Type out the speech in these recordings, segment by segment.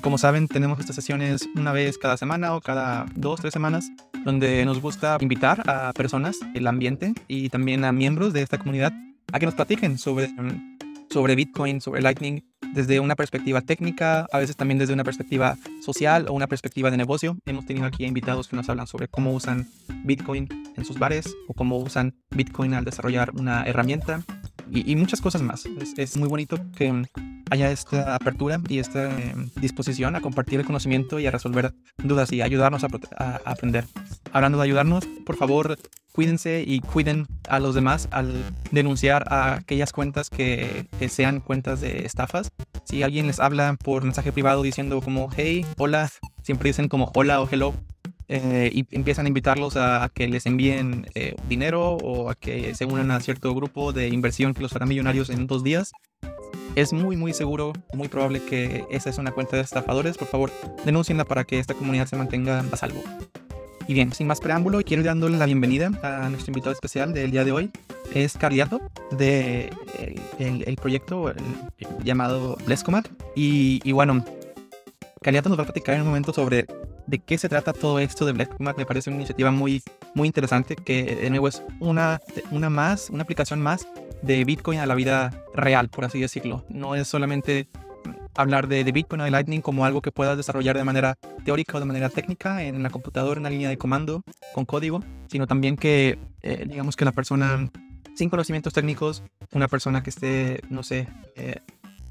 Como saben, tenemos estas sesiones una vez cada semana o cada dos, tres semanas, donde nos gusta invitar a personas del ambiente y también a miembros de esta comunidad a que nos platiquen sobre, sobre Bitcoin, sobre Lightning, desde una perspectiva técnica, a veces también desde una perspectiva social o una perspectiva de negocio. Hemos tenido aquí invitados que nos hablan sobre cómo usan Bitcoin en sus bares o cómo usan Bitcoin al desarrollar una herramienta y, muchas cosas más. Es, muy bonito que haya esta apertura y esta em, disposición a compartir el conocimiento y a resolver dudas y ayudarnos a, aprender. Hablando de ayudarnos, por favor, cuídense y cuiden a los demás al denunciar a aquellas cuentas que, que, sean cuentas de estafas. Si alguien les habla por mensaje privado diciendo como hey, hola, siempre dicen como hola o hello, eh, y empiezan a invitarlos a, que les envíen eh, dinero o a que se unan a cierto grupo de inversión que los hará millonarios en dos días. Es muy, muy seguro, muy probable que esa es una cuenta de estafadores. Por favor, denúncienla para que esta comunidad se mantenga a salvo. Y bien, sin más preámbulo, quiero dándole la bienvenida a nuestro invitado especial del día de hoy. Es Carliato de eh, el, proyecto llamado Blescomat. Y, y bueno, Carliato nos va a platicar en un momento sobre de qué se trata todo esto de Blackmat. Me parece una iniciativa muy, muy interesante que de nuevo es una, una más, una aplicación más de Bitcoin a la vida real, por así decirlo. No es solamente hablar de, de, Bitcoin o de Lightning como algo que puedas desarrollar de manera teórica o de manera técnica en la computadora, en la línea de comando, con código, sino también que, eh, digamos que la persona sin conocimientos técnicos, una persona que esté, no sé, eh,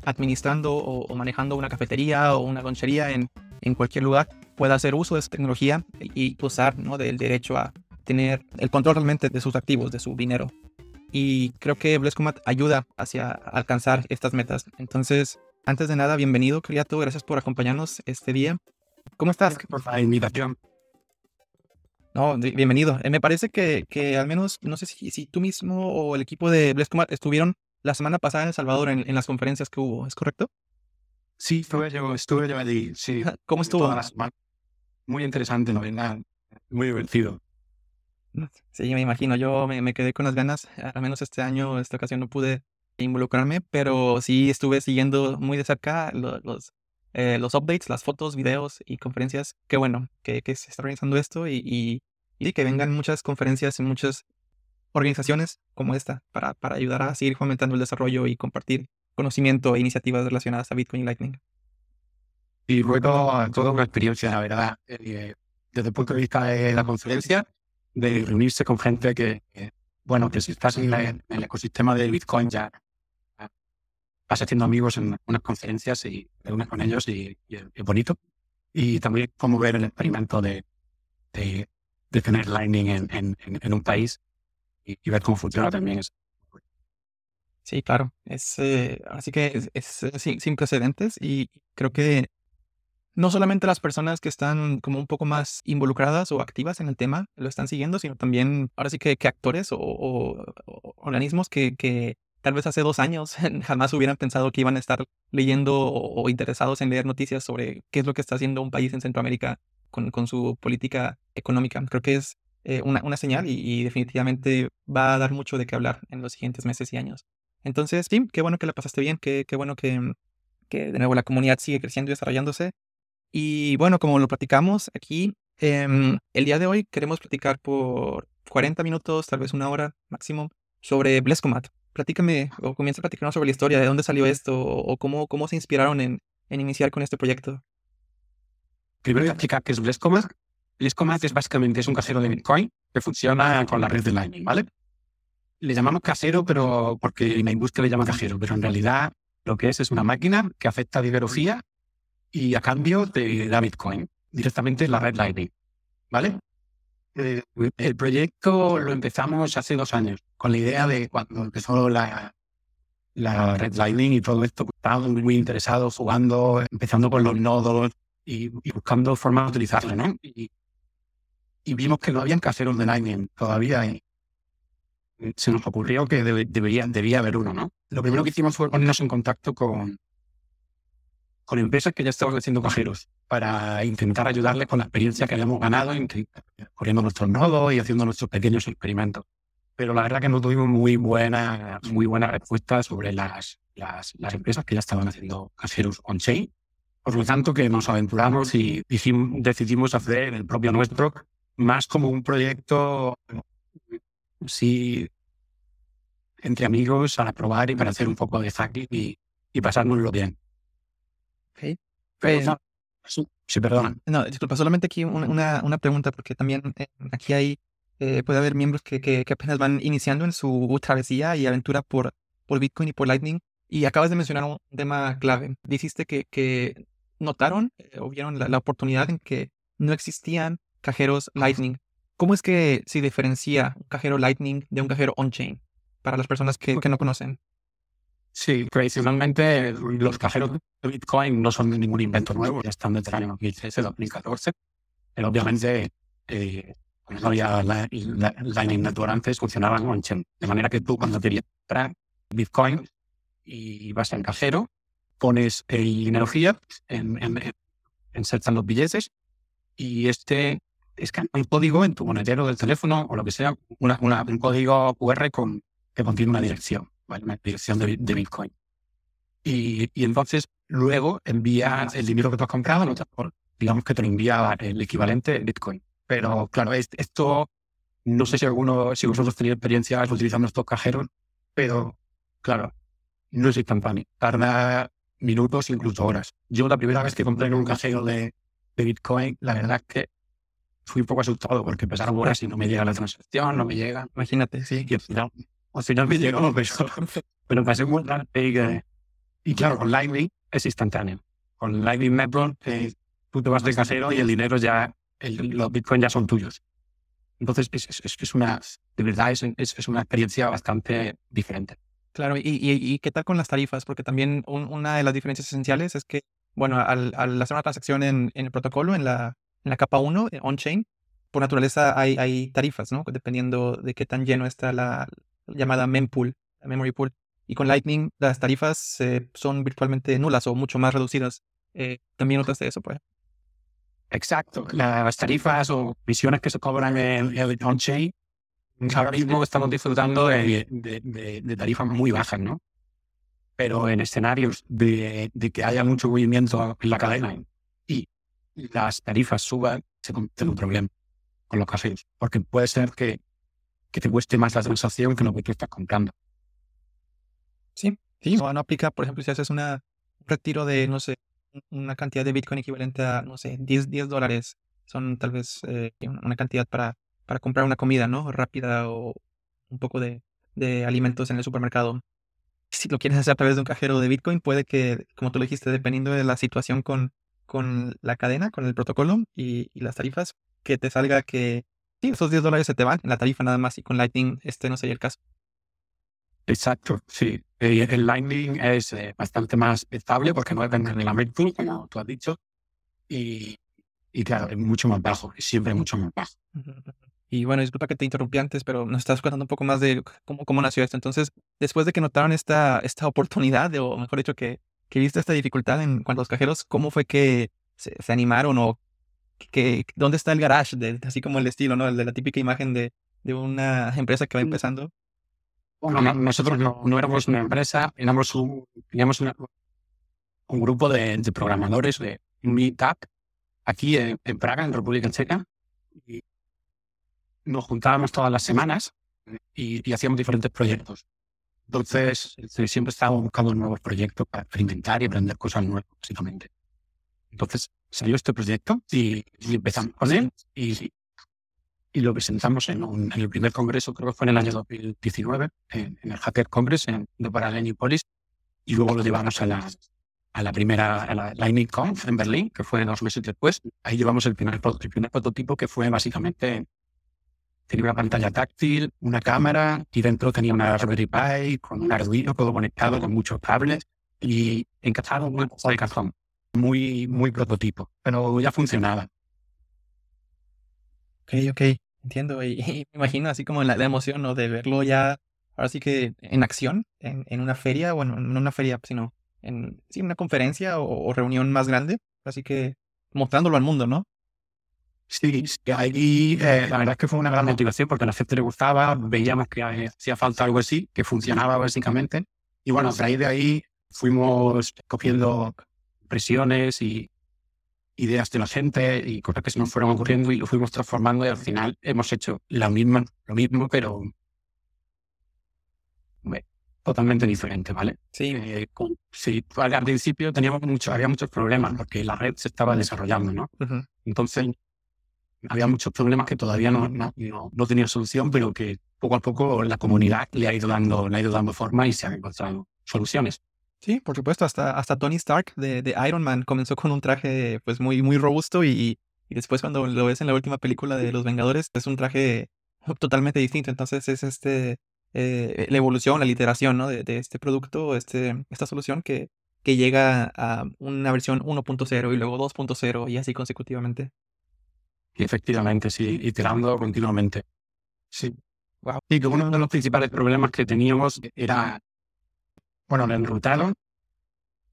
administrando o, o, manejando una cafetería o una lonchería en, en cualquier lugar, pueda hacer uso de esa tecnología y usar ¿no? del derecho a tener el control realmente de sus activos, de su dinero. Y creo que Blescomat ayuda hacia alcanzar estas metas. Entonces, antes de nada, bienvenido, Criato. Gracias por acompañarnos este día. ¿Cómo estás? Por la invitación. No, bienvenido. Eh, me parece que, que, al menos, no sé si, si, tú mismo o el equipo de Blescomat estuvieron la semana pasada en El Salvador en, en las conferencias que hubo, ¿es correcto? Sí, estuve yo, estuve yo allí, sí. ¿Cómo estuvo? Muy interesante, ¿no? Muy divertido. Sí, me imagino. Yo me, quedé con las ganas. Al menos este año, esta ocasión no pude involucrarme, pero sí estuve siguiendo muy de cerca los, eh, los, updates, las fotos, videos y conferencias. Qué bueno que, que se está organizando esto y, y, que vengan muchas conferencias y muchas organizaciones como esta para, para ayudar a seguir fomentando el desarrollo y compartir conocimiento e iniciativas relacionadas a Bitcoin y Lightning. Y fue todo, toda una experiencia, la verdad, eh, desde el punto de vista de la conferencia, de reunirse con gente que, bueno, que si estás en, el ecosistema de Bitcoin ya vas haciendo amigos en unas conferencias y te unes con ellos y, es bonito. Y también como ver el experimento de, tener Lightning en, en, un país y, y, ver cómo funciona también es Sí, claro. Es, eh, así que es, eh, sin, precedentes y creo que no solamente las personas que están como un poco más involucradas o activas en el tema lo están siguiendo, sino también ahora sí que, actores o, organismos que, que, tal vez hace dos años jamás hubieran pensado que iban a estar leyendo o, interesados en leer noticias sobre qué es lo que está haciendo un país en Centroamérica con, con su política económica. Creo que es eh, una, una, señal y definitivamente va a dar mucho de qué hablar en los siguientes meses y años. Entonces, sí, qué bueno que la pasaste bien, qué, qué bueno que, mm, que de nuevo la comunidad sigue creciendo y desarrollándose. Y bueno, como lo platicamos aquí, em, el día de hoy queremos platicar por 40 minutos, tal vez una hora máximo, sobre Blescomat. Platícame o comienza a platicarnos sobre la historia, de dónde salió esto o, cómo, cómo se inspiraron en, en iniciar con este proyecto. Primero voy a explicar qué es Blescomat. Blescomat es básicamente es un casero de Bitcoin que funciona con la red de Lightning, ¿vale? Le llamamos casero, pero porque en la industria le llama cajero, pero en realidad lo que es es una máquina que acepta dinero fiat y a cambio te da Bitcoin directamente en la red Lightning. ¿Vale? Eh, el proyecto lo empezamos hace dos años con la idea de cuando empezó la, la red Lightning y todo esto, estábamos muy interesados jugando, empezando con los nodos y, buscando formas de utilizarlo, ¿no? Y, y, vimos que no habían caseros de Lightning todavía se nos ocurrió que debería, debía haber uno, ¿no? Lo primero que hicimos fue ponernos en contacto con, con empresas que ya estaban haciendo cajeros para intentar ayudarles con la experiencia que habíamos ganado, corriendo nuestros nodos y haciendo nuestros pequeños experimentos. Pero la verdad que no tuvimos muy buena, muy buena respuesta sobre las, las, las empresas que ya estaban haciendo cajeros on-chain. Por lo tanto, que nos aventuramos y decidimos hacer el propio nuestro, más como un proyecto, sí, entre amigos, para probar y para hacer un poco de hacking y, y pasárnoslo bien. Pues, sí, perdona. No, disculpa, solamente aquí una, una pregunta, porque también eh, aquí hay, eh, puede haber miembros que, que, apenas van iniciando en su travesía y aventura por, por Bitcoin y por Lightning. Y acabas de mencionar un tema clave. Dijiste que, que notaron eh, o vieron la, oportunidad en que no existían cajeros Lightning. ¿Cómo es que se diferencia un cajero Lightning de un cajero on-chain para las personas que, que no conocen? Sí, tradicionalmente los cajeros de Bitcoin no son ningún invento nuevo, ya están desde el año 2013, 2014. Pero obviamente, eh, no había Lightning Network antes, funcionaban on-chain. De manera que tú cuando querías comprar Bitcoin y vas al cajero, pones el dinero fiat, en, en, insertan los billetes y este escanea un código en tu monedero del teléfono o lo que sea, una, un código QR con, que contiene una dirección una dirección de, Bitcoin. Y, y, entonces luego envía el dinero que tú has comprado, digamos que te lo envía el equivalente en Bitcoin. Pero claro, esto no sé si alguno, si vosotros tenéis experiencia utilizando estos cajeros, pero claro, no es instantáneo. Tarda minutos, incluso horas. Yo la primera vez que compré en un cajero de, de Bitcoin, la verdad es que fui un poco asustado porque pasaron horas y no me llega la transacción, no me llega. Imagínate, sí. Y al final al final me llegó, pero, pero pasé muy y, y claro, con Lightning es instantáneo. Con Lightning Network eh, tú te vas de casero y el dinero ya, los Bitcoin ya son tuyos. Entonces es, es, es una, de verdad es, es, una experiencia bastante diferente. Claro, y, y, y, qué tal con las tarifas? Porque también una de las diferencias esenciales es que, bueno, al, al hacer una transacción en, en, el protocolo, en la, en la capa 1, on-chain, por naturaleza hay, tarifas, ¿no? Dependiendo de qué tan lleno está la, llamada mempool, memory pool. Y con Lightning las tarifas eh, son virtualmente nulas o mucho más reducidas. Eh, ¿También notaste eso, pues? Exacto. Las tarifas o visiones que se cobran en on-chain, ahora mismo estamos disfrutando de, de, tarifas muy bajas, ¿no? Pero en escenarios de, que haya mucho movimiento en la cadena las tarifas suban, se convierte un problema con los cafés. Porque puede ser que que te cueste más la transacción que lo que tú estás comprando. Sí, sí. No aplica, por ejemplo, si haces una, un retiro de, no sé, una cantidad de Bitcoin equivalente a, no sé, 10, 10 dólares. Son tal vez eh, una cantidad para, para comprar una comida, ¿no? Rápida o un poco de, de alimentos en el supermercado. Si lo quieres hacer a través de un cajero de Bitcoin, puede que, como tú lo dijiste, dependiendo de la situación con, con la cadena, con el protocolo y, y las tarifas, que te salga que Sí, esos 10 dólares se te van en la tarifa nada más y con Lightning este no sería el caso. Exacto, sí. Eh, el Lightning es eh, bastante más estable porque no depende de la Mercury, como tú has dicho. Y, y claro, es mucho más bajo, siempre mucho más bajo. Y bueno, disculpa que te interrumpí antes, pero nos estás contando un poco más de cómo, cómo nació esto. Entonces, después de que notaron esta, esta oportunidad, o mejor dicho, que, que viste esta dificultad en cuanto a los cajeros, ¿cómo fue que se, se animaron o que, ¿dónde está el garage? De, así como el estilo, ¿no? El de la típica imagen de, de una empresa que va empezando. Bueno, nosotros no, no, éramos una empresa, éramos un, teníamos un grupo de, de, programadores de Meetup aquí en, Praga, en República Checa. Y nos juntábamos todas las semanas y, y hacíamos diferentes proyectos. Entonces, siempre estábamos buscando nuevos proyectos para experimentar y aprender cosas nuevas, básicamente. Entonces salió este proyecto y, empezamos con él y, y lo presentamos en, en, el primer congreso, creo que fue en el año 2019, en, el Hacker Congress en, de Paralenipolis, y luego lo llevamos a la, a la primera, a la Lightning Conf en Berlín, que fue dos meses después. Ahí llevamos el primer, el primer prototipo que fue básicamente, tenía una pantalla táctil, una cámara, y dentro tenía una Raspberry Pi con un Arduino, todo conectado con muchos cables, y encajado en una de cajón muy, muy prototipo, pero ya funcionaba. Ok, ok, entiendo. Y, me imagino así como la, emoción ¿no? de verlo ya, ahora sí que en acción, en, en una feria, bueno, no una feria, sino en sí, una conferencia o, reunión más grande, así que mostrándolo al mundo, ¿no? Sí, ahí eh, la verdad es que fue una gran motivación porque a la gente le gustaba, veíamos que hacía falta algo así, que funcionaba básicamente. Y bueno, a raíz de ahí fuimos cogiendo impresiones y ideas de la gente y cosas que se nos fueron ocurriendo y lo fuimos transformando y al final hemos hecho la misma, lo mismo, pero totalmente diferente, ¿vale? Sí. Eh, sí, al principio teníamos mucho, había muchos problemas porque la red se estaba desarrollando, ¿no? Entonces, había muchos problemas que todavía no, no, no, tenían solución, pero que poco a poco la comunidad le ha ido dando, le ha ido dando forma y se han encontrado soluciones. Sí, por supuesto, hasta, hasta Tony Stark de, de Iron Man comenzó con un traje pues muy, muy robusto y, y después cuando lo ves en la última película de Los Vengadores es un traje totalmente distinto. Entonces es este eh, la evolución, la literación ¿no? de, de, este producto, este, esta solución que, que llega a una versión 1.0 y luego 2.0 y así consecutivamente. Efectivamente, sí, iterando continuamente. Sí. Wow. Y que uno de los principales problemas que teníamos era, bueno, el enrutado,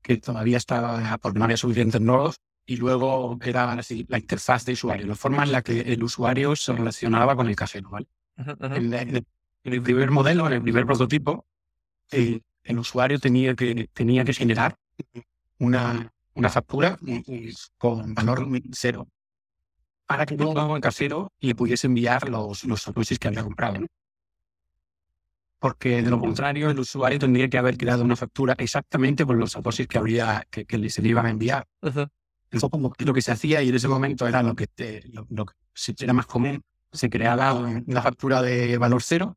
que todavía estaba porque no había suficientes nodos, y luego era así, la interfaz de usuario, la forma en la que el usuario se relacionaba con el casero, ¿vale? en el primer modelo, en el primer prototipo, el, usuario tenía que, tenía que generar una, una factura con valor cero para que luego el casero le pudiese enviar los, los que había comprado. Porque de lo contrario, el usuario tendría que haber creado una factura exactamente por los satoshis que, habría, que, que se le iban a enviar. lo que se hacía y en ese momento era lo que, lo, que era más común. Se creaba una factura de valor cero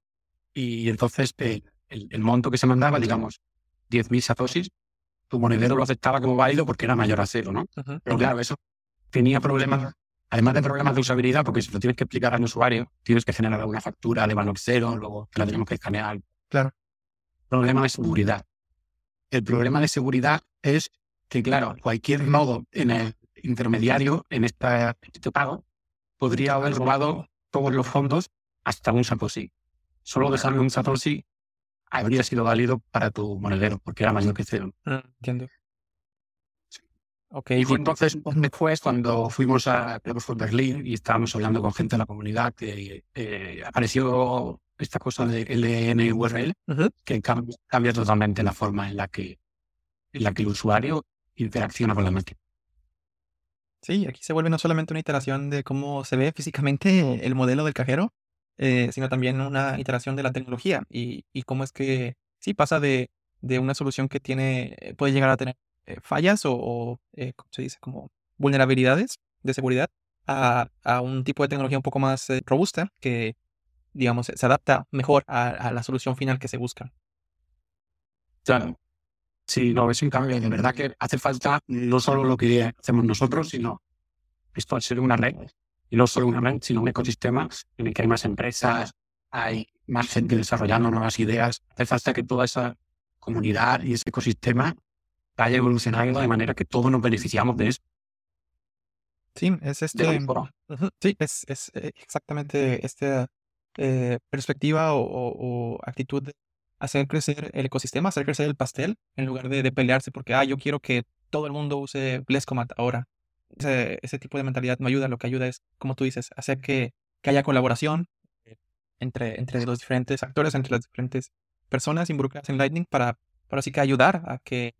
y entonces eh, el, monto que se mandaba, digamos, 10.000 satoshis, tu monedero lo aceptaba como válido porque era mayor a cero, ¿no? Pero claro, eso tenía problemas, además de problemas de usabilidad, porque si lo tienes que explicar al usuario, tienes que generar una factura de valor cero, luego la tenemos que escanear. Claro. Problema de seguridad. El problema de seguridad es que, claro, cualquier nodo en el intermediario, en esta, este pago, podría haber robado todos los fondos hasta un Satoshi solo dejarle un Satoshi habría sido válido para tu monedero, porque era mayor que cero. Ah, entiendo. Okay, y fue entonces, después, cuando fuimos a, por Berlín y estábamos hablando con gente de la comunidad, que eh, apareció esta cosa de LNURL, que cambia, totalmente la forma en la que, en la que el usuario interacciona con la máquina. Sí, aquí se vuelve no solamente una iteración de cómo se ve físicamente el modelo del cajero, eh, sino también una iteración de la tecnología y, y cómo es que sí pasa de, de, una solución que tiene, eh, puede llegar a tener eh, fallas o, o ¿cómo se dice? Como vulnerabilidades de seguridad a, a, un tipo de tecnología un poco más robusta que, digamos, se adapta mejor a, la solución final que se busca. Claro. Sí, no, es un cambio. De verdad que hace falta no solo lo que hacemos nosotros, sino esto al ser una red y no solo una red, sino un ecosistema en el que hay más empresas, hay más gente desarrollando nuevas ideas. Hace falta que toda esa comunidad y ese ecosistema vaya evolucionando de manera que todos nos beneficiamos de eso. Sí, es este. Sí, es, es eh, exactamente esta eh, perspectiva o, actitud de hacer crecer el ecosistema, hacer crecer el pastel, en lugar de, de pelearse porque, ah, yo quiero que todo el mundo use Blescomat ahora ese, ese tipo de mentalidad no ayuda, lo que ayuda es, como tú dices, hacer que, que haya colaboración eh, entre, entre los diferentes actores, entre las diferentes personas involucradas en Lightning para, para así que ayudar a que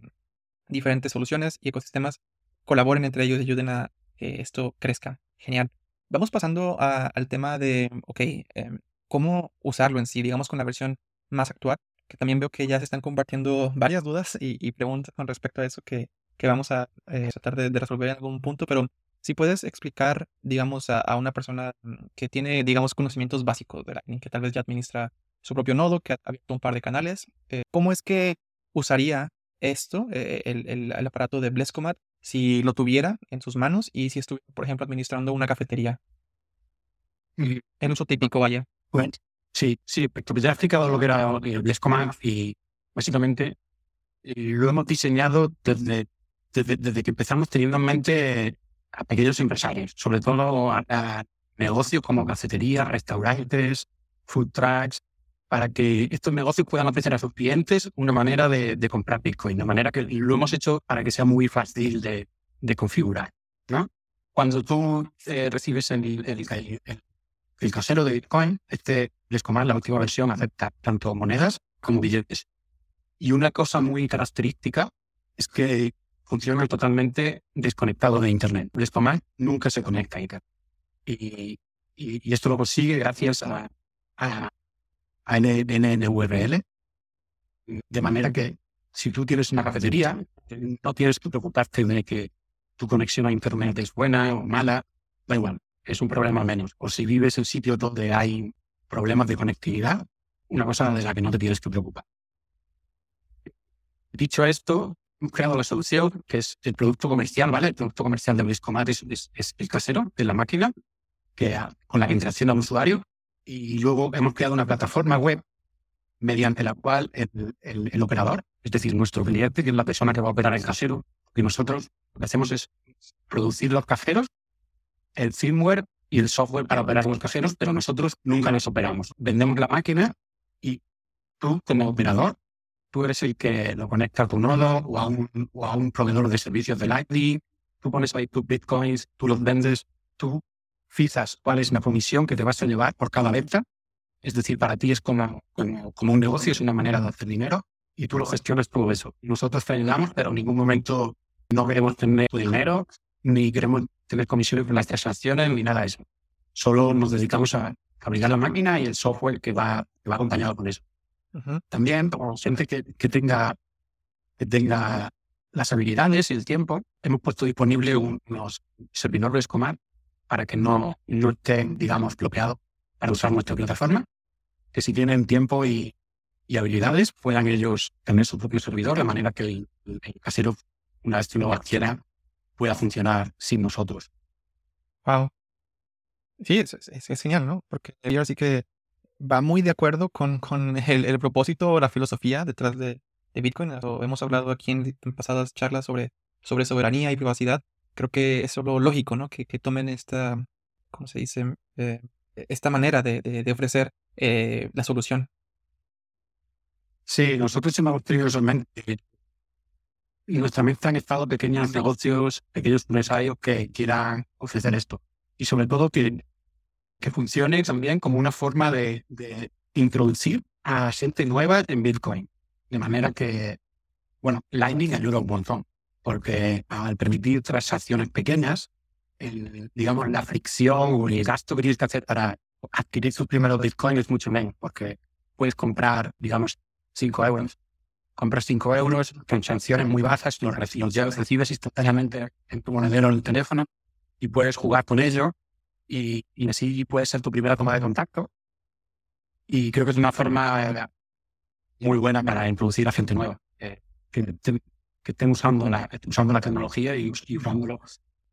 diferentes soluciones y ecosistemas colaboren entre ellos y ayuden a que esto crezca. Genial. Vamos pasando al tema de, ok, em, cómo usarlo en sí, digamos con la versión más actual, que también veo que ya se están compartiendo varias dudas y, y preguntas con respecto a eso que, que vamos a eh, tratar de, resolver en algún punto, pero si puedes explicar, digamos, a, una persona mm, que tiene, digamos, conocimientos básicos de Lightning, que tal vez ya administra su propio nodo, que ha abierto un par de canales, eh, ¿cómo es que usaría esto, eh, el, el, aparato de Blescomat, si lo tuviera en sus manos y si estuviera, por ejemplo, administrando una cafetería? En uso típico, vaya. Bueno, sí, sí, ya he explicado lo que era el Blescomat y básicamente lo hemos diseñado desde desde, que empezamos teniendo en mente a pequeños empresarios, sobre todo a, negocios como cafeterías, restaurantes, food trucks, para que estos negocios puedan ofrecer a sus clientes una manera de, comprar Bitcoin, de manera que lo hemos hecho para que sea muy fácil de, configurar. ¿no? Cuando tú eh, recibes el, el, casero de Bitcoin, este Lescomar, la última versión, acepta tanto monedas como billetes. Y una cosa muy característica es que funcionan totalmente desconectados de Internet. Blescomat nunca se conecta a Internet. Y, y, esto lo consigue gracias a, a, a NNVRL, de manera que si tú tienes una cafetería, no tienes que preocuparte de que tu conexión a Internet es buena o mala, da igual, es un problema menos. O si vives en sitios donde hay problemas de conectividad, una cosa de la que no te tienes que preocupar. Dicho esto, hemos creado la solución, que es el producto comercial, ¿vale? El producto comercial de Bliscomat es, es, el casero de la máquina, que, con la que interacciona al usuario. Y luego hemos creado una plataforma web mediante la cual el, el, operador, es decir, nuestro cliente, que es la persona que va a operar el casero, y nosotros lo que hacemos es producir los cajeros, el firmware y el software para operar los cajeros, pero nosotros nunca los operamos. Vendemos la máquina y tú, como operador, tú eres el que lo conecta a tu nodo o a un, o a un proveedor de servicios de Lightning, tú pones ahí tus bitcoins, tú los vendes, tú fijas cuál es la comisión que te vas a llevar por cada venta. Es decir, para ti es como, como, un negocio, es una manera de hacer dinero y tú lo gestionas todo eso. Nosotros te ayudamos, pero en ningún momento no queremos tener tu dinero, ni queremos tener comisiones por las transacciones, ni nada de eso. Solo nos dedicamos a fabricar la máquina y el software que va, que va acompañado con eso. También, como gente que, que, tenga, que tenga las habilidades y el tiempo, hemos puesto disponible unos servidores Command para que no, no estén, digamos, bloqueados para usar nuestra plataforma, que si tienen tiempo y, y habilidades, puedan ellos tener su propio servidor, de manera que el, casero, una vez que lo adquiera, pueda funcionar sin nosotros. Wow. Sí, es, es, genial, ¿no? Porque yo sí que va muy de acuerdo con, con el, propósito o la filosofía detrás de, de Bitcoin. hemos hablado aquí en, en, pasadas charlas sobre, sobre soberanía y privacidad creo que es lo lógico, ¿no? Que, que tomen esta, ¿cómo se dice? Eh, esta manera de, de, ofrecer eh, la solución. Sí, nosotros hemos tenido solamente y nuestra meta han estado pequeños negocios, pequeños empresarios que quieran ofrecer esto. Y sobre todo que, que funcione también como una forma de, de introducir a gente nueva en Bitcoin. De manera que, bueno, Lightning ayuda un montón porque al permitir transacciones pequeñas, digamos, la fricción o el gasto que tienes que hacer para adquirir sus primeros bitcoins es mucho menos, porque puedes comprar, digamos, 5 euros. Compras 5 euros, transacciones muy bajas, los, recibes, los recibes instantáneamente en tu monedero en el teléfono y puedes jugar con ello y, y, así puede ser tu primera toma de contacto. Y creo que es una forma muy buena para introducir a gente nueva. Eh, que que estén usando la, usando la tecnología y, usándolo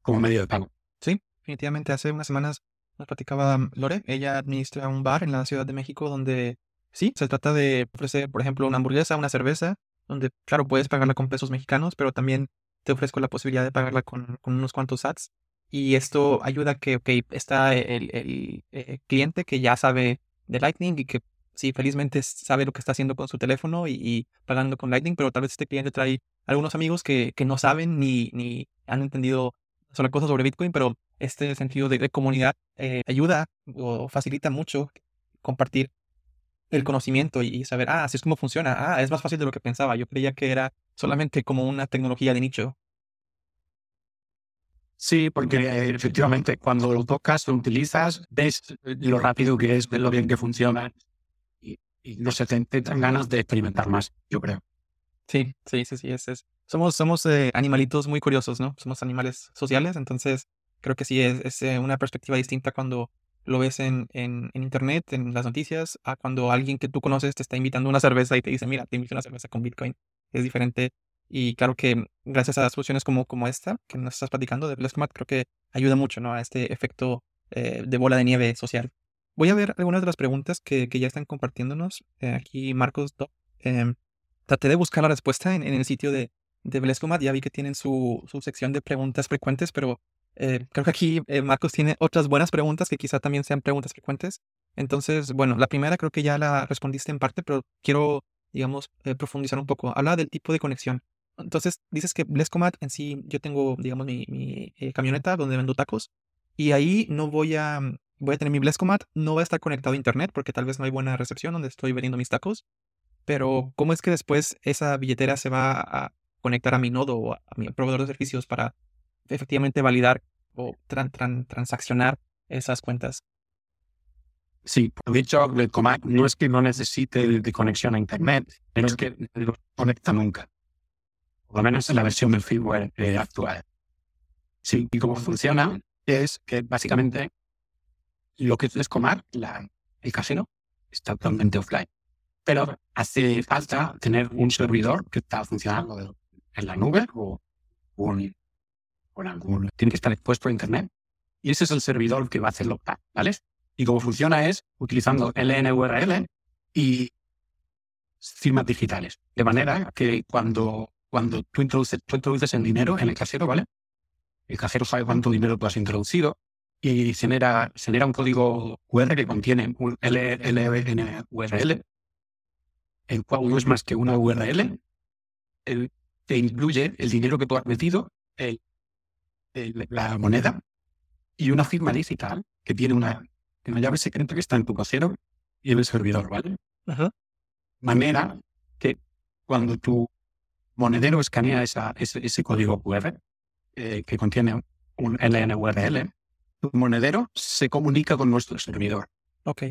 como medio de pago. Sí, definitivamente. Hace unas semanas nos platicaba Lore. Ella administra un bar en la Ciudad de México donde sí, se trata de ofrecer, por ejemplo, una hamburguesa, una cerveza, donde, claro, puedes pagarla con pesos mexicanos, pero también te ofrezco la posibilidad de pagarla con, con unos cuantos sats. Y esto ayuda a que, ok, está el, el, eh, cliente que ya sabe de Lightning y que sí, felizmente sabe lo que está haciendo con su teléfono y, pagando con Lightning, pero tal vez este cliente trae algunos amigos que, que no saben ni, ni han entendido sobre cosas sobre Bitcoin, pero este sentido de, comunidad eh, ayuda o facilita mucho compartir el conocimiento y, saber, ah, así es como funciona, ah, es más fácil de lo que pensaba, yo creía que era solamente como una tecnología de nicho. Sí, porque eh, efectivamente cuando lo tocas, lo utilizas, ves lo rápido que es, ves lo bien que funciona y no se te, dan ganas de experimentar más, yo creo. Sí, sí, sí, sí, es, es. Somos, somos eh, animalitos muy curiosos, ¿no? Somos animales sociales, entonces creo que sí es, es eh, una perspectiva distinta cuando lo ves en, en, en, internet, en las noticias, a cuando alguien que tú conoces te está invitando a una cerveza y te dice, mira, te invito a una cerveza con Bitcoin. Es diferente. Y claro que gracias a soluciones como, como esta que nos estás platicando de Blescomat, creo que ayuda mucho ¿no? a este efecto eh, de bola de nieve social. Voy a ver algunas de las preguntas que, que ya están compartiéndonos. Eh, aquí Marcos eh, traté de buscar la respuesta en, el sitio de, de Blescomat. Ya vi que tienen su, su sección de preguntas frecuentes, pero eh, creo que aquí eh, Marcos tiene otras buenas preguntas que quizá también sean preguntas frecuentes. Entonces, bueno, la primera creo que ya la respondiste en parte, pero quiero, digamos, profundizar un poco. Habla del tipo de conexión. Entonces, dices que Blescomat en sí, yo tengo, digamos, mi, mi camioneta donde vendo tacos y ahí no voy a voy a tener mi Blescomat, no va a estar conectado a internet porque tal vez no hay buena recepción donde estoy vendiendo mis tacos. Pero, ¿cómo es que después esa billetera se va a, conectar a mi nodo o a mi proveedor de servicios para efectivamente validar o transaccionar esas cuentas. Sí, por dicho, el Comac no es que no necesite de conexión a Internet, es que no lo conecta nunca. Por lo menos en la versión del firmware eh, actual. Sí, y cómo funciona es que básicamente lo que es Comac, la, el casino, está totalmente offline. Pero hace falta tener un servidor que está funcionando en la nube o, un, algún, tiene que estar expuesto a Internet. Y ese es el servidor que va a hacerlo, ¿vale? Y cómo funciona es utilizando LNURL y firmas digitales. De manera que cuando, cuando tú, introduces, tú introduces el dinero en el casero, ¿vale? El casero sabe cuánto dinero tú has introducido y genera, genera un código QR que contiene un LNURL, el cual no es más que una URL, el, que incluye el dinero que tú has metido, el, la moneda y una firma digital que tiene una una llave secreta que está en tu casero y en el servidor, ¿vale? Manera que cuando tu monedero escanea esa, ese, código QR eh, que contiene un LNURL, tu monedero se comunica con nuestro servidor. Ok.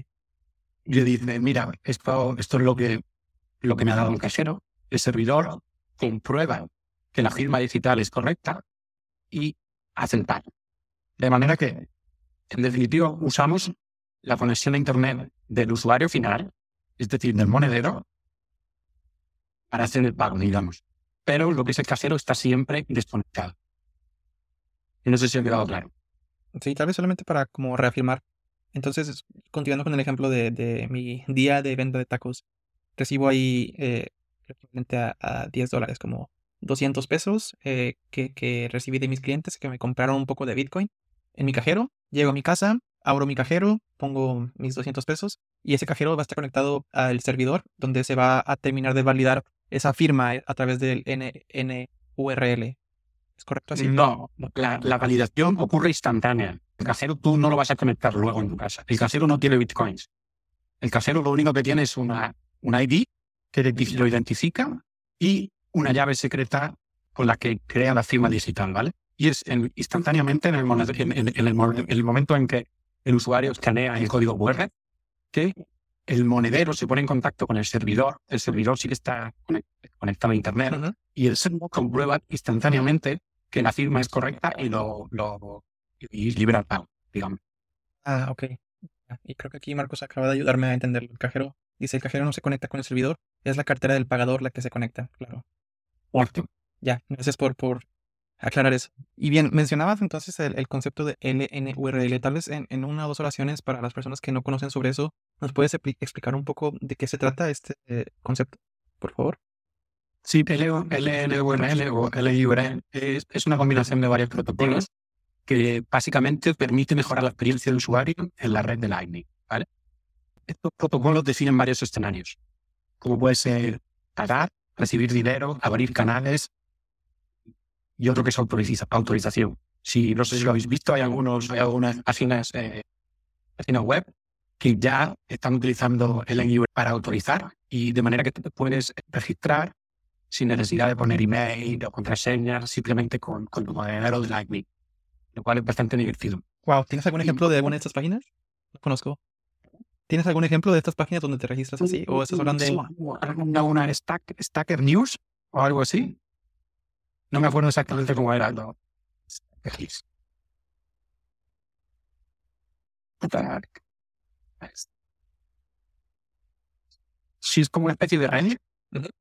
Y dice, mira, esto, esto es lo que, lo que me ha dado el casero. El servidor comprueba que la firma digital es correcta y hace el pago. De manera que, en definitiva, usamos la conexión a Internet del usuario final, es decir, del monedero, para hacer el pago, digamos. Pero lo que es el casero está siempre desconectado. Y no sé si ha quedado claro. Sí, tal vez solamente para como reafirmar. Entonces, continuando con el ejemplo de, mi día de venta de tacos, recibo ahí eh, a, 10 dólares, como 200 pesos eh, que, recibí de mis clientes que me compraron un poco de Bitcoin en mi cajero. Llego a mi casa, abro mi cajero, pongo mis 200 pesos y ese cajero va a estar conectado al servidor donde se va a terminar de validar esa firma a través del NURL. ¿Es correcto así? No, la, validación ocurre instantánea. El cajero tú no lo vas a conectar luego en tu casa. El casero no tiene bitcoins. El casero lo único que tiene es una, una ID que lo identifica y una llave secreta con la que crea la firma digital, ¿vale? Y es instantáneamente en el, en el momento en que el usuario escanea el código QR, que el monedero se pone en contacto con el servidor, el servidor sí que está conectado a Internet y el servidor comprueba instantáneamente que la firma es correcta y lo, lo y libera el pago, digamos. Ah, ok. Y creo que aquí Marcos acaba de ayudarme a entender el cajero. Dice, el cajero no se conecta con el servidor, es la cartera del pagador la que se conecta, claro. Ya, gracias por, por aclarar eso. Y bien, mencionabas entonces el, concepto de LNURL. Tal vez en, una o dos oraciones para las personas que no conocen sobre eso, ¿nos puedes explicar un poco de qué se trata este eh, concepto, por favor? Sí, LNURL o LURL es, es una combinación de varios protocolos que básicamente permite mejorar la experiencia del usuario en la red de Lightning. ¿vale? Estos protocolos definen varios escenarios, como puede ser pagar, recibir dinero, abrir canales, y otro que es autorización. Si no sé si lo habéis visto, hay algunos, hay algunas páginas, eh, páginas web que ya están utilizando el para autorizar y de manera que te puedes registrar sin necesidad de poner email o contraseñas, simplemente con, con tu modelo de Lightning, lo cual es bastante divertido. Wow, ¿tienes algún ejemplo de alguna de estas páginas? No conozco. ¿Tienes algún ejemplo de estas páginas donde te registras así? ¿O estás hablando de...? Una, una stack, Stacker News o algo así. No me acuerdo exactamente cómo era. No. Sí, es como una especie de Reddit,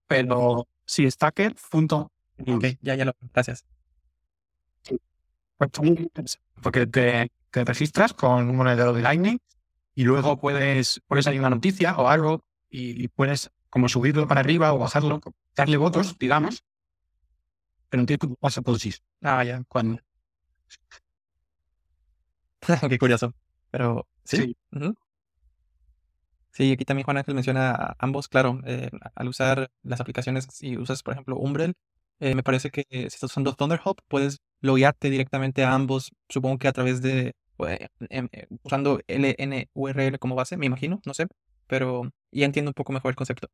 pero sí, Stacker. Punto. ya, ya lo. Gracias. Porque te, te registras con un monedero de Lightning y luego puedes, puedes salir una noticia o algo y, puedes como subirlo para arriba o bajarlo, darle votos, digamos, pero no tiene que pasa por sí. Ah, ya. Cuando. Qué curioso. Pero sí. Sí. Aquí también Juan Ángel menciona ambos. Claro, eh, al usar las aplicaciones, si usas, por ejemplo, Umbrel, eh, me parece que si estás usando Thunderhop, puedes loguearte directamente a ambos. Supongo que a través de. Pues, em, eh, usando LNURL como base, me imagino, no sé. Pero ya entiendo un poco mejor el concepto.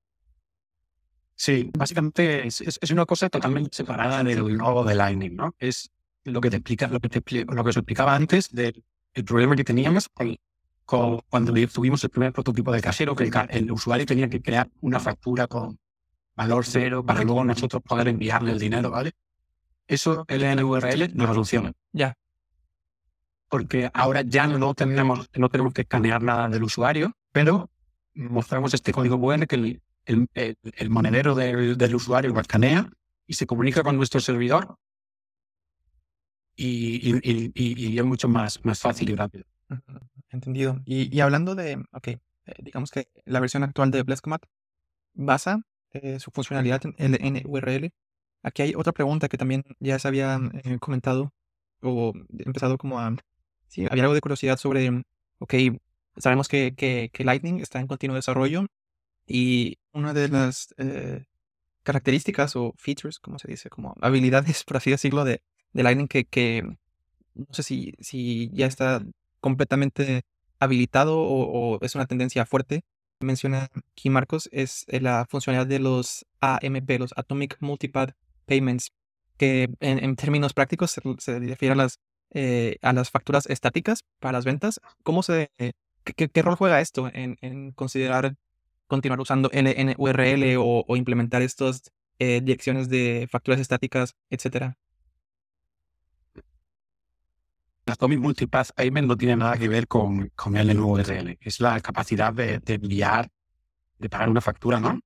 Sí, básicamente es, una cosa totalmente separada del nodo de Lightning, ¿no? Es lo que te explica, lo que te lo os explicaba antes del el problema que teníamos con- cuando tuvimos el primer prototipo de casero, que el, el usuario tenía que crear una factura con valor cero para luego nosotros poder enviarle el dinero, ¿vale? Eso el NURL no soluciona. Ya. Porque ahora ya no tenemos, no tenemos que escanear nada del usuario, pero mostramos este código QR que el, el, el- el monedero del, del usuario lo escanea y se comunica con nuestro servidor y, y- y- y es mucho más, más fácil y rápido. Entendido. Y, y hablando de, ok, eh, digamos que la versión actual de Blescomat basa eh, su funcionalidad en LNURL. Aquí hay otra pregunta que también ya se había eh, comentado o empezado como a... Sí, había algo de curiosidad sobre, ok, sabemos que, que, que Lightning está en continuo desarrollo y una de las características o features, como se dice, como habilidades, por así decirlo, de, de Lightning que, que no sé si, si ya está completamente habilitado o, es una tendencia fuerte. Menciona aquí Marcos, es eh, la funcionalidad de los AMP, los Atomic Multipad Payments, que en, términos prácticos se, refiere a las, eh, a las facturas estáticas para las ventas. ¿Cómo se, eh, qué, rol juega esto en, en considerar continuar usando NNURL o, o implementar estas eh, direcciones de facturas estáticas, etcétera? La Atomic Multipath Payment no tiene nada que ver con, con el NURL. Es la capacidad de, de enviar, de pagar una factura, ¿no?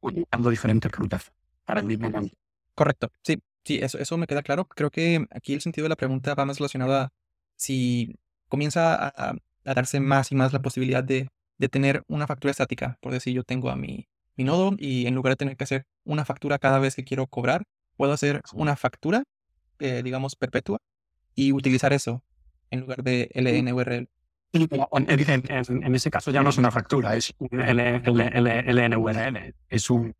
Utilizando diferentes rutas para el mismo monto. Correcto, sí, sí, eso, eso me queda claro. Creo que aquí el sentido de la pregunta va más relacionado a si comienza a, a- a darse más y más la posibilidad de, de tener una factura estática. Por decir, yo tengo a mi, mi nodo y en lugar de tener que hacer una factura cada vez que quiero cobrar, puedo hacer una factura, eh, digamos, perpetua y utilizar eso en lugar de LNURL. En, en- en- en ese caso ya no es una factura, es un LNURL. Es un,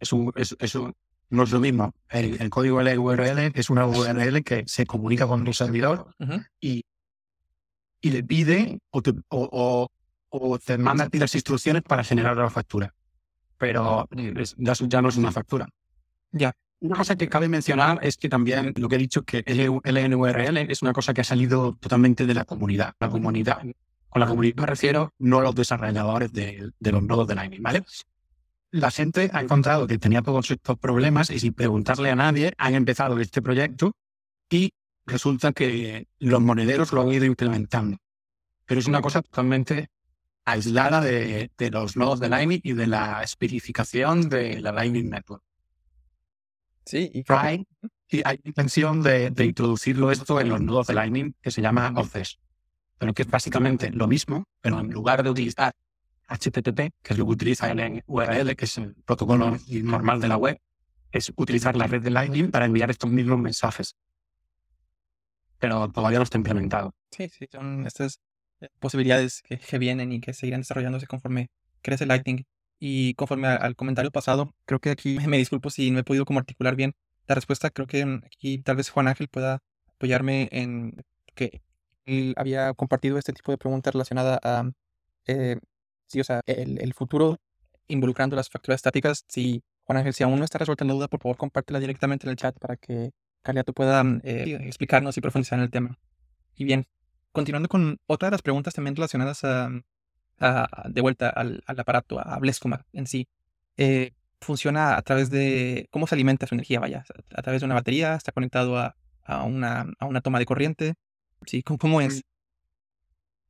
es un, es, es un- no es lo mismo. El, el código LNURL es una URL que se comunica con tu servidor y, y le pide o te, o, o- o te manda a ti las instrucciones para generar la factura. Pero ya no es una factura. Ya. Una cosa que cabe mencionar es que también lo que he dicho que LNURL es una cosa que ha salido totalmente de la comunidad. La comunidad, con la comunidad me refiero no a los desarrolladores de, de los nodos de Lightning, ¿vale? La gente ha encontrado que tenía todos estos problemas y sin preguntarle a nadie han empezado este proyecto y resulta que los monederos lo han ido implementando. Pero es una cosa totalmente aislada de, de los nodos de Lightning y de la especificación de la Lightning Network. Sí, y Hay, y hay intención de, de introducirlo esto en los nodos de Lightning que se llama OCES, pero que es básicamente lo mismo, pero en lugar de utilizar HTTP, que es lo que utiliza el URL, que es el protocolo normal de la web, es utilizar la red de Lightning para enviar estos mismos mensajes. Pero todavía no está implementado. Sí, sí, son estas eh, posibilidades que, que vienen y que seguirán desarrollándose conforme crece Lightning. Y conforme al comentario pasado, creo que aquí me disculpo si no he podido como articular bien la respuesta. Creo que mm, aquí tal vez Juan Ángel pueda apoyarme en que él había compartido este tipo de preguntas relacionada a, eh, sí, o sea, el, el futuro involucrando las facturas estáticas. Si Juan Ángel, si aún no está resuelta la duda, por favor compártela directamente en el chat para que Carliato pueda mm, eh, explicarnos y profundizar en el tema. Y bien, continuando con otra de las preguntas también relacionadas a, a- de vuelta al, al aparato, a Blescomat en sí. Eh, funciona a través de cómo se alimenta su energía, vaya, a través de una batería, está conectado a, a una, a una toma de corriente. Sí, ¿cómo, cómo es?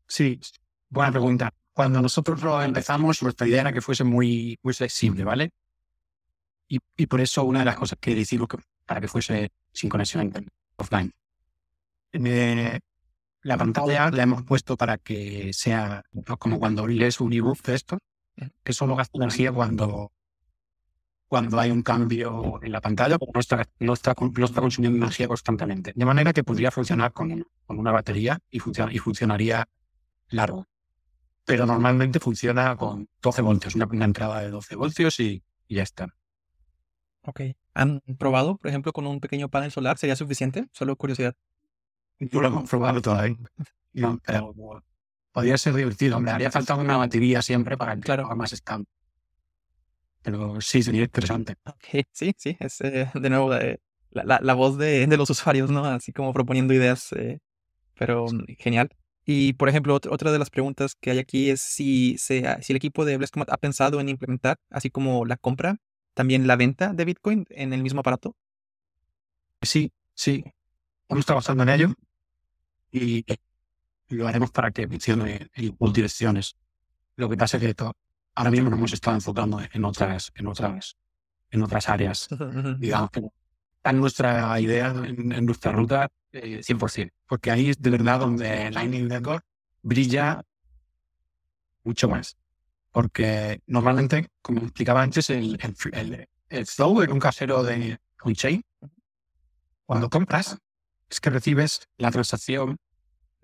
Sí, buena pregunta. Cuando nosotros lo empezamos, nuestra idea era que fuese muy, muy flexible, ¿vale? Y, y por eso una de las cosas que decimos que para que fuese sin conexión offline. Eh, la pantalla la hemos puesto para que sea ¿no? como cuando lees un ebook de esto, que solo gasta energía cuando, cuando hay un cambio en la pantalla, no está, no está, no está consumiendo energía constantemente. De manera que podría funcionar con, con una batería y, funciona, y funcionaría largo. Pero normalmente funciona con 12 voltios, una, una entrada de 12 voltios y, y ya está. Ok. ¿Han probado, por ejemplo, con un pequeño panel solar? ¿Sería suficiente? Solo curiosidad. Hemos probado todavía. No, pero podría ser divertido. Me haría falta una batería siempre para que Claro. más estable. pero sí sería interesante. Ok, sí, sí, es eh, de nuevo eh, la, la, la, voz de, de, los usuarios, ¿no? Así como proponiendo ideas, eh, pero genial. Y, por ejemplo, otra de las preguntas que hay aquí es si, se, si el equipo de Blescomat ha pensado en implementar, así como la compra, también la venta de Bitcoin en el mismo aparato. Sí, sí. Estamos trabajando en ello y lo haremos para que funcione en direcciones. Lo que pasa es que ahora mismo nos hemos estado enfocando en otras, en otras, en otras áreas. Digamos que está en nuestra idea, en, nuestra ruta, eh, 100%. Porque ahí es de verdad donde Lightning Network brilla mucho más. Porque normalmente, como explicaba antes, el, el, el, flow en un casero de on-chain, cuando compras, es que recibes la transacción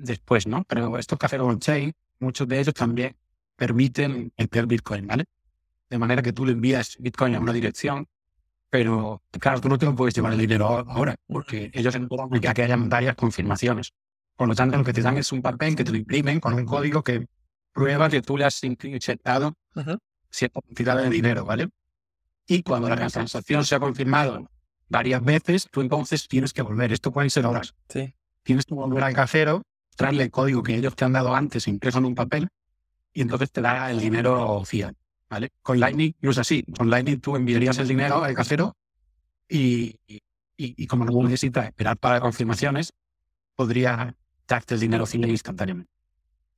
después, ¿no? Pero estos cajeros on-chain, muchos de ellos también permiten enviar Bitcoin, ¿vale? De manera que tú le envías Bitcoin a una dirección, pero claro, tú no te lo puedes llevar el dinero ahora, porque ellos ya que hayan varias confirmaciones. Por lo tanto, lo que te dan es un papel que te lo imprimen con un código que prueba que tú le has inyectado cierta cantidad de dinero, ¿vale? Y cuando la transacción se ha confirmado varias veces, tú entonces tienes que volver. Esto puede ser horas. Sí. Tienes que volver al cajero, traerle el código que ellos te han dado antes impreso en un papel y entonces te da el dinero fiat. ¿vale? Con Lightning no es así. Con Lightning tú enviarías el dinero al casero y, y, como no necesitas esperar para confirmaciones, podría darte el dinero fiat instantáneamente.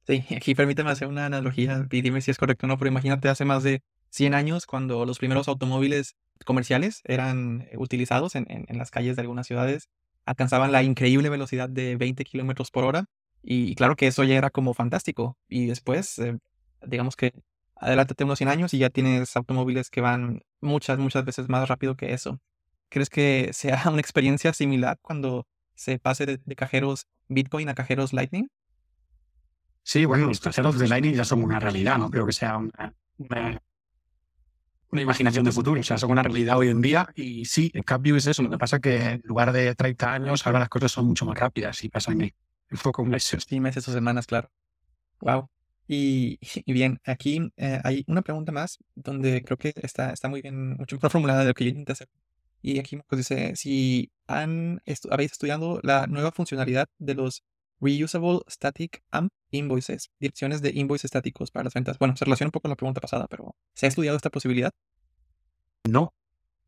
Sí, aquí permíteme hacer una analogía y dime si es correcto o no, pero imagínate hace más de 100 años cuando los primeros automóviles comerciales eran eh, utilizados en, en, en las calles de algunas ciudades, alcanzaban la increíble velocidad de 20 kilómetros por hora y, claro que eso ya era como fantástico. Y después, eh, digamos que adelántate unos 100 años y ya tienes automóviles que van muchas, muchas veces más rápido que eso. ¿Crees que sea una experiencia similar cuando se pase de, cajeros Bitcoin a cajeros Lightning? Sí, bueno, los cajeros de Lightning ya son una realidad, no creo que sea una, una, una, imaginación de futuro, o sea, son una realidad hoy en día. Y sí, el cambio es eso. Lo que pasa es que en lugar de 30 años, ahora las cosas son mucho más rápidas y pasan un poco meses. Sí, meses o semanas, claro. Wow. Y, y bien, aquí eh, hay una pregunta más donde creo que está, está muy bien, mucho mejor formulada de lo que yo intenté hacer. Y aquí Marcos dice, si han estu habéis estudiado la nueva funcionalidad de los Reusable Static AMP Invoices, direcciones de invoices estáticos para las ventas. Bueno, se relaciona un poco con la pregunta pasada, pero ¿se ha estudiado esta posibilidad? No,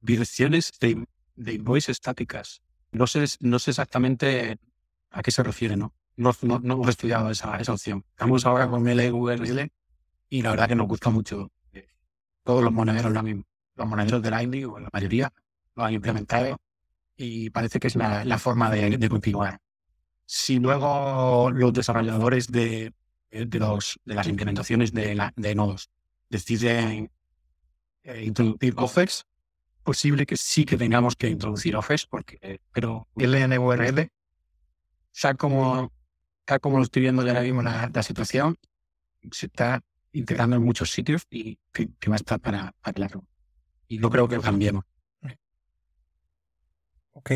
direcciones de, de invoices estáticas. No sé, no sé exactamente a qué se refiere, ¿no? No, no, hemos estudiado esa, esa opción. Estamos ahora con LURL y la verdad que nos gusta mucho. Todos los monederos lo mismo. Los monederos de Lightning, o la mayoría, lo han implementado y parece que es la, forma de, de, continuar. Si luego los desarrolladores de, de, los, de las implementaciones de nodos deciden eh, introducir offers, posible que sí que tengamos que introducir offers, porque, pero LNURL sea como, sea como lo estoy viendo ya ahora mismo la, la situación, se está integrando en muchos sitios y que, que va a estar para, para claro. Y no creo que cambiemos. Ok.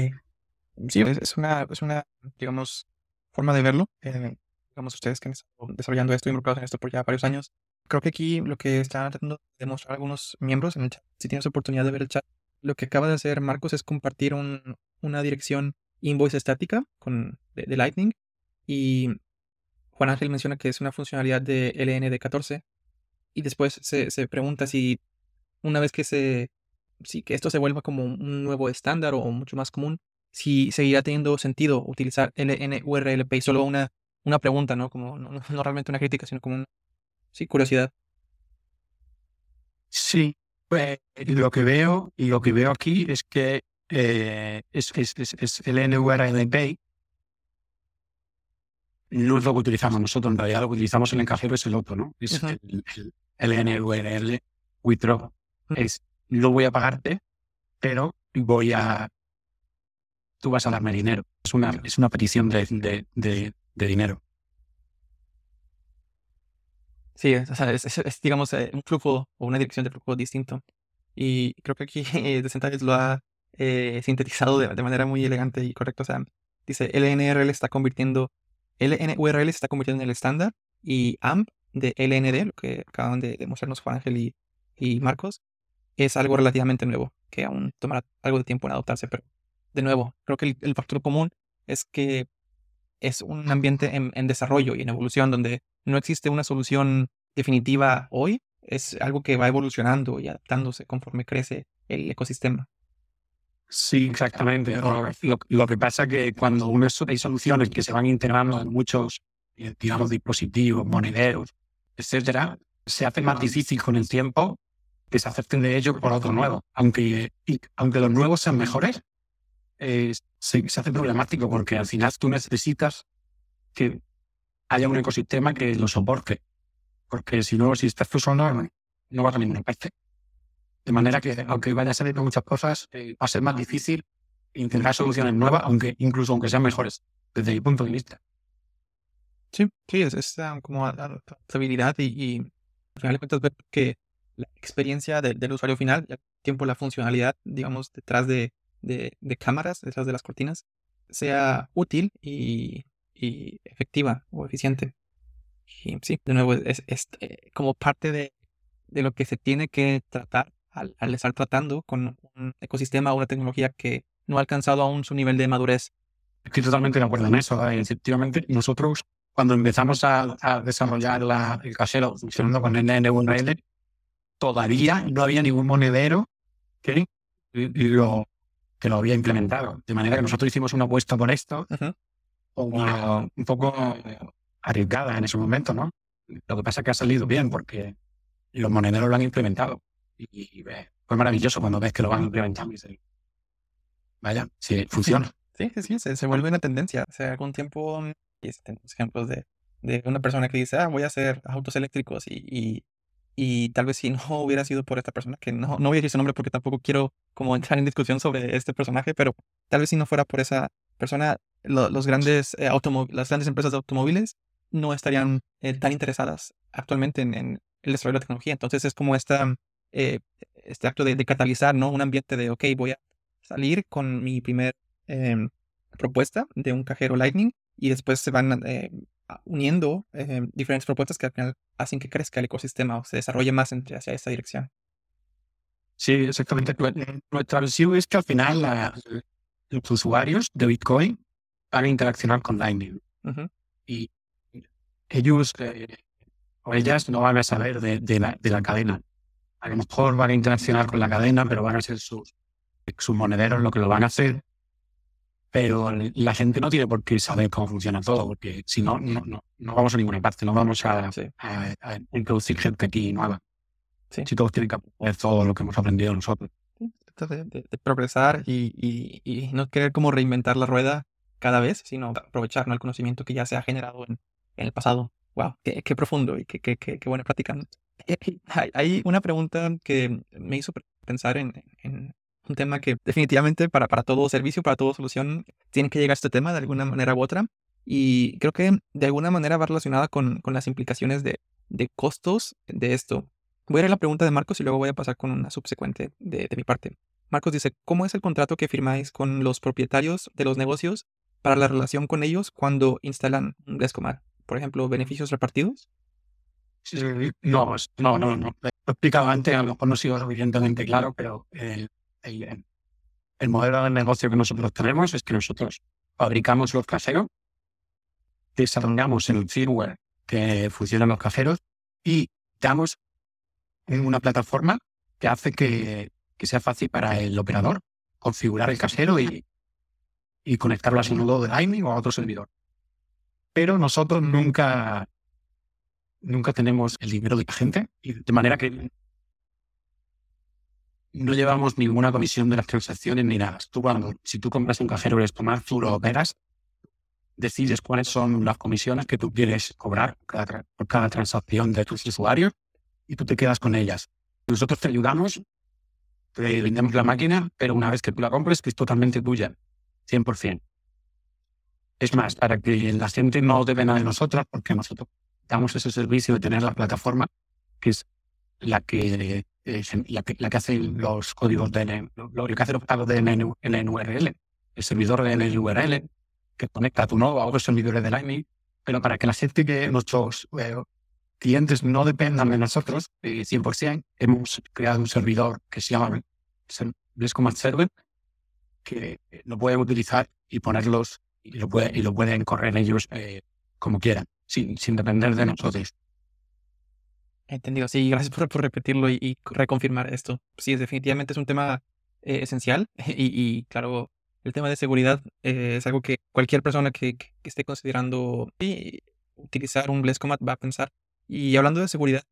Sí, es una, es una, digamos, forma de verlo. Eh, digamos, ustedes que han estado desarrollando esto, involucrados en esto por ya varios años. Creo que aquí lo que están tratando de demostrar algunos miembros en el chat, si tienes oportunidad de ver el chat, lo que acaba de hacer Marcos es compartir un, una dirección invoice estática con, de, Lightning. Y Juan Ángel menciona que es una funcionalidad de LND14. Y después se, se pregunta si una vez que se si que esto se vuelva como un nuevo estándar o mucho más común, si seguirá teniendo sentido utilizar LNURLP. Solo una, una pregunta, ¿no? Como no, no realmente una crítica, sino como una sí, curiosidad. Sí, pues lo que veo y lo que veo aquí es que eh, es, es, es, es, el no es lo que utilizamos nosotros, en realidad lo que utilizamos en el cajero es el otro, ¿no? Es uh -huh. el, el, el NURL withdraw. Uh -huh. Es no voy a pagarte, pero voy a tú vas a darme dinero. Es una, es una petición de, de, de, de dinero. Sí, o sea, es, digamos eh, un flujo o una dirección de flujo distinto. Y creo que aquí eh, lo ha eh, sintetizado de, manera muy elegante y correcta. O sea, dice LNRL está convirtiendo, LNURL se está convirtiendo en el estándar y AMP de LND, lo que acaban de demostrarnos Juan Ángel y, Marcos, es algo relativamente nuevo, que aún tomará algo de tiempo en adoptarse, pero de nuevo, creo que el, factor común es que es un ambiente en, en, desarrollo y en evolución donde no existe una solución definitiva hoy, es algo que va evolucionando y adaptándose conforme crece el ecosistema. Sí, exactamente. Lo, que pasa es que cuando uno hay soluciones que se van integrando en muchos, eh, digamos, dispositivos, monederos, etcétera, se hace más difícil con el tiempo que se acepten de ello por otro nuevo. Aunque, aunque los nuevos sean mejores, eh, se, hace problemático porque al final tú necesitas que haya un ecosistema que lo soporte. Porque si no, si estás tú solo, no vas a ninguna parte. De manera que, aunque vaya salir muchas cosas, eh, va a ser más difícil intentar soluciones nuevas, aunque incluso aunque sean mejores, desde mi punto de vista. Sí, sí, es, es como adaptabilidad y, y al final de cuentas ver que la experiencia del usuario final, el tiempo la funcionalidad, digamos, detrás de, de, cámaras, detrás de las cortinas, sea útil y, y efectiva o eficiente. Y sí, de nuevo, es, es eh, como parte de, de, lo que se tiene que tratar al, al, estar tratando con un ecosistema o una tecnología que no ha alcanzado aún su nivel de madurez. Estoy totalmente de acuerdo en eso. ¿eh? Efectivamente, nosotros cuando empezamos a, a desarrollar la, el casero funcionando con NN1L, todavía no había ningún monedero que, lo, que lo había implementado. De manera que nosotros hicimos una apuesta por esto, un poco arriesgada en ese momento, ¿no? Lo que pasa es que ha salido bien porque los monederos lo han implementado. Y, fue maravilloso cuando ves que lo van implementando. vaya, sí, funciona. Sí, sí, sí, se, vuelve una tendencia. O sea, tiempo, y tenemos ejemplos de, de una persona que dice, ah, voy a hacer autos eléctricos y, y tal vez si no hubiera sido por esta persona, que no, no voy a decir su nombre porque tampoco quiero como entrar en discusión sobre este personaje, pero tal vez si no fuera por esa persona, los grandes, eh, las grandes empresas de automóviles no estarían eh, tan interesadas actualmente en, el desarrollo de la tecnología. Entonces es como esta, eh, este acto de, catalizar ¿no? un ambiente de, ok, voy a salir con mi primer em, propuesta de un cajero Lightning y después se van uniendo eh, diferentes propuestas que al final hacen que crezca el ecosistema o se desarrolle más entre, hacia esa dirección. Sí, exactamente. Nuestra visión es que al final los usuarios de Bitcoin van a interaccionar con Lightning. Y ellos eh, o ellas no van a saber de, la, de, la, cadena. A lo mejor van a interaccionar con la cadena, pero van a ser sus, sus monederos lo que lo van a hacer pero la gente no tiene por qué saber cómo funciona todo, porque si no, no, no, vamos a ninguna parte, no vamos a, introducir gente aquí nueva. Sí. Si todos tienen que aprender todo lo que hemos aprendido nosotros. De, de, progresar y, y, y, no querer como reinventar la rueda cada vez, sino aprovechar el conocimiento que ya se ha generado en, en el pasado. ¡Wow! Qué, qué profundo y qué, qué, qué, qué buena práctica. Hay una pregunta que me hizo pensar en, en, un tema que definitivamente para, para todo servicio, para toda solución, tiene que llegar a este tema de alguna manera u otra. Y creo que de alguna manera va relacionada con, con las implicaciones de, de, costos de esto. Voy a a la pregunta de Marcos y luego voy a pasar con una subsecuente de, de mi parte. Marcos dice, ¿cómo es el contrato que firmáis con los propietarios de los negocios para la relación con ellos cuando instalan un Descomar? Por ejemplo, beneficios repartidos. No, no, no, no. Lo explicaba antes, a lo mejor no sido suficientemente claro, pero el, modelo de negocio que nosotros tenemos es que nosotros fabricamos los caseros, desarrollamos el firmware que funciona en los caseros y damos una plataforma que hace que, sea fácil para el operador configurar el casero y, y conectarlo a su nodo de Lightning o a otro servidor. Pero nosotros nunca, nunca tenemos el dinero de la gente, y de manera que no llevamos ninguna comisión de las transacciones ni nada. Tú si tú compras un cajero tomar, tú lo operas, decides cuáles son las comisiones que tú quieres cobrar por cada transacción de tus usuarios y tú te quedas con ellas. Nosotros te ayudamos, te vendemos la máquina, pero una vez que tú la compres, es totalmente tuya, 100%. Es más, para que la gente no debe nada de nosotras, porque nosotros damos ese servicio de tener la plataforma, que es la que la que, la que hace los códigos de lo, que hace los pagos de el servidor de NURL, que conecta a tu nodo a otros servidores de Lightning, pero para que la gente que nuestros eh, clientes no dependan de nosotros eh, 100%, hemos creado un servidor que se llama Blescomat Server, que lo pueden utilizar y ponerlos y lo, puede, y lo pueden correr ellos eh, como quieran, sin, sin depender de nosotros. Entendido. Sí, gracias por, por repetirlo y, y reconfirmar esto. Sí, definitivamente es un tema eh, esencial y, y, claro, el tema de seguridad eh, es algo que cualquier persona que, que esté considerando sí, utilizar un Blescomat va a pensar. Y hablando de seguridad,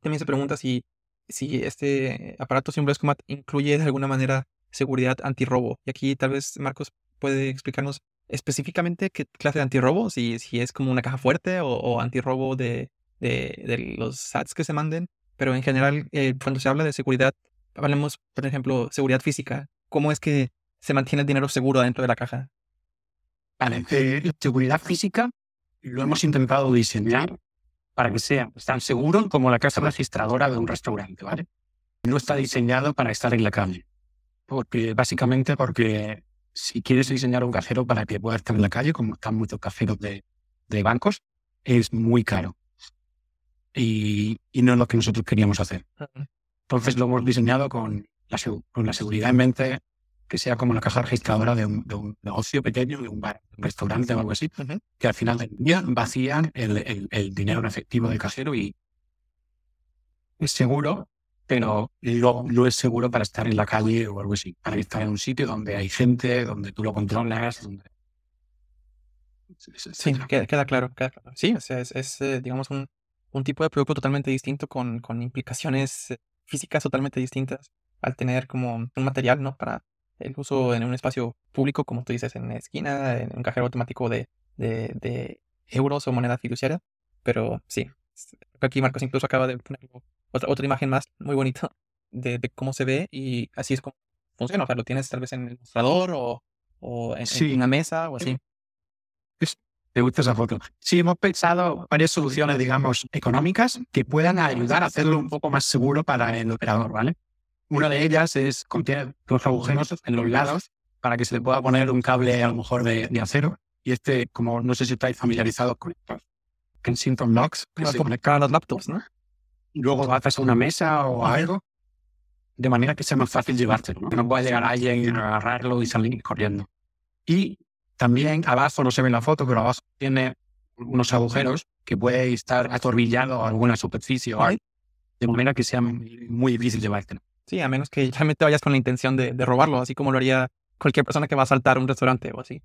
también se pregunta si, si este aparato sin Blescomat incluye de alguna manera seguridad antirrobo. Y aquí tal vez Marcos puede explicarnos específicamente qué clase de antirrobo, si, si es como una caja fuerte o, o antirrobo de, de, de, los SATs que se manden. Pero en general, eh, cuando se habla de seguridad, hablemos, por ejemplo, seguridad física. ¿Cómo es que se mantiene el dinero seguro dentro de la caja? Vale, eh, seguridad física lo hemos intentado diseñar para que sea tan seguro como la casa registradora de un restaurante, ¿vale? No está diseñado para estar en la calle. Porque, básicamente porque si quieres diseñar un cajero para que pueda estar en la calle, como están muchos cajeros de, de bancos, es muy caro. Y, y, no es lo que nosotros queríamos hacer. Entonces lo hemos diseñado con la, con la seguridad en mente, que sea como la caja registradora de un, de un negocio pequeño, de un bar, un restaurante o algo así, que al final del día vacían el, el, el, dinero en efectivo del cajero y es seguro, pero no, no, es seguro para estar en la calle o algo así, para estar en un sitio donde hay gente, donde tú lo controlas. Donde... Sí, queda, queda, claro, queda claro. Sí, o sea, es, es eh, digamos, un, un, tipo de producto totalmente distinto con, con implicaciones eh, físicas totalmente distintas al tener como un material, ¿no? Para el uso en un espacio público, como tú dices, en la esquina, en un cajero automático de, de, de euros o moneda fiduciaria. Pero sí, aquí Marcos incluso acaba de poner otra, otra imagen más muy bonita de, de, cómo se ve y así es como funciona. O sea, lo tienes tal vez en el mostrador o, o en, sí. en, una mesa o así. ¿Te gusta esa foto? Sí, hemos pensado varias soluciones, digamos, económicas que puedan ayudar a hacerlo un poco más seguro para el operador, ¿vale? Una de ellas es contiene dos agujeros en los lados para que se le pueda poner un cable a lo mejor de, de acero. Y este, como no sé si estáis familiarizados con estos Kensington Locks, que se conectan a los laptops, ¿no? Luego haces a una mesa o algo, de manera que sea más fácil llevártelo, ¿no? que no pueda llegar alguien a agarrarlo y salir corriendo. Y también abajo, no se ve en la foto, pero abajo tiene unos agujeros que puede estar atorbillado a alguna superficie o algo, de manera que sea muy difícil llevártelo. Sí, a menos que realmente vayas con la intención de, de, robarlo, así como lo haría cualquier persona que va a saltar un restaurante o así.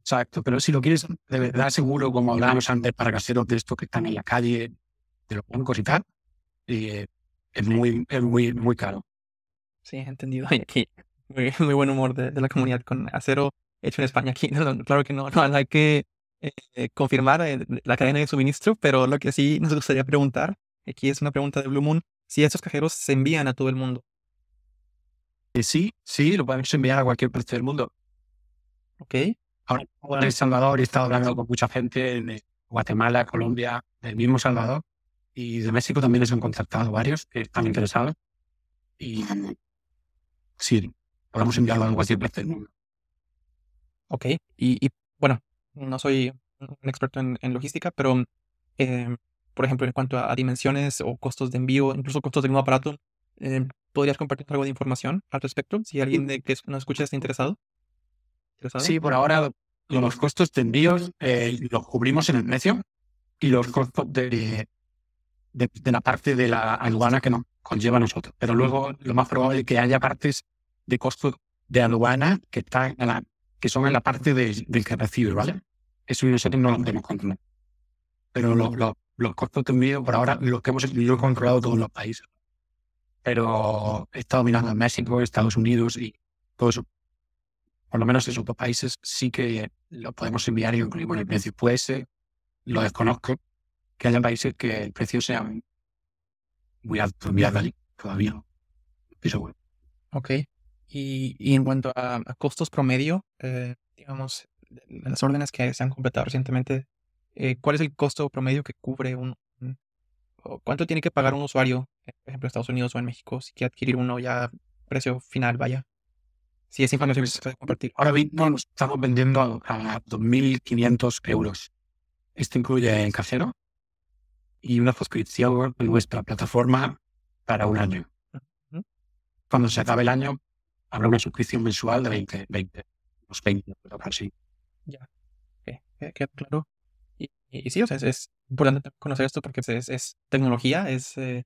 Exacto, pero si lo quieres de verdad seguro, como hablábamos antes, para caseros de estos que están en la calle, de los bancos y tal, eh, es, muy, es muy, muy caro. Sí, entendido. Y aquí, muy, muy buen humor de, de, la comunidad con acero hecho en España. Aquí, no, claro que no, no hay que eh, confirmar eh, la cadena de suministro, pero lo que sí nos gustaría preguntar, aquí es una pregunta de Blue Moon, si estos cajeros se envían a todo el mundo. Sí, sí, lo podemos enviar a cualquier parte del mundo. Ok. Ahora, en El Salvador he estado hablando con mucha gente de Guatemala, Colombia, del mismo Salvador, y de México también les han contactado varios que están interesados. Y sí, podemos enviarlo a cualquier parte del mundo. Ok, y, y bueno, no soy un experto en, en logística, pero eh, por ejemplo, en cuanto a, a, dimensiones o costos de envío, incluso costos del nuevo aparato, eh, ¿podrías compartir algo de información al respecto? Si alguien de que nos escucha está interesado. ¿Interesado? Sí, por ahora los costos de envíos eh, los cubrimos en el precio y los costos de, de, la parte de la aduana que nos conlleva a nosotros. Pero luego lo más probable es que haya partes de costos de aduana que están en la, que son en la parte de, del que recibe, ¿vale? Eso nosotros no lo podemos controlar. Pero lo, lo, los costos de por ahora, los que hemos yo he controlado todos los países. Pero he estado mirando en México, Estados Unidos y todo eso. Por lo menos esos dos países sí que los podemos enviar y incluimos el precio. Puede ser, lo desconozco, que haya países que el precio sea muy alto, muy alto todavía bueno. Ok. Y, y en cuanto a, a costos promedio, eh, digamos, las órdenes que se han completado recientemente, eh, ¿cuál es el costo promedio que cubre un, ¿Cuánto tiene que pagar un usuario, por ejemplo, en Estados Unidos o en México, si quiere adquirir uno ya precio final, vaya? Si es información que se puede compartir. Ahora mismo estamos vendiendo a, a 2.500 euros. Esto incluye el cajero, y una suscripción en nuestra plataforma para un año. Cuando se acabe el año, habrá una suscripción mensual de 20, 20, unos 20, así. Ya, queda claro. Y, sí, o sea, es, importante conocer esto porque pues, es, tecnología, es eh,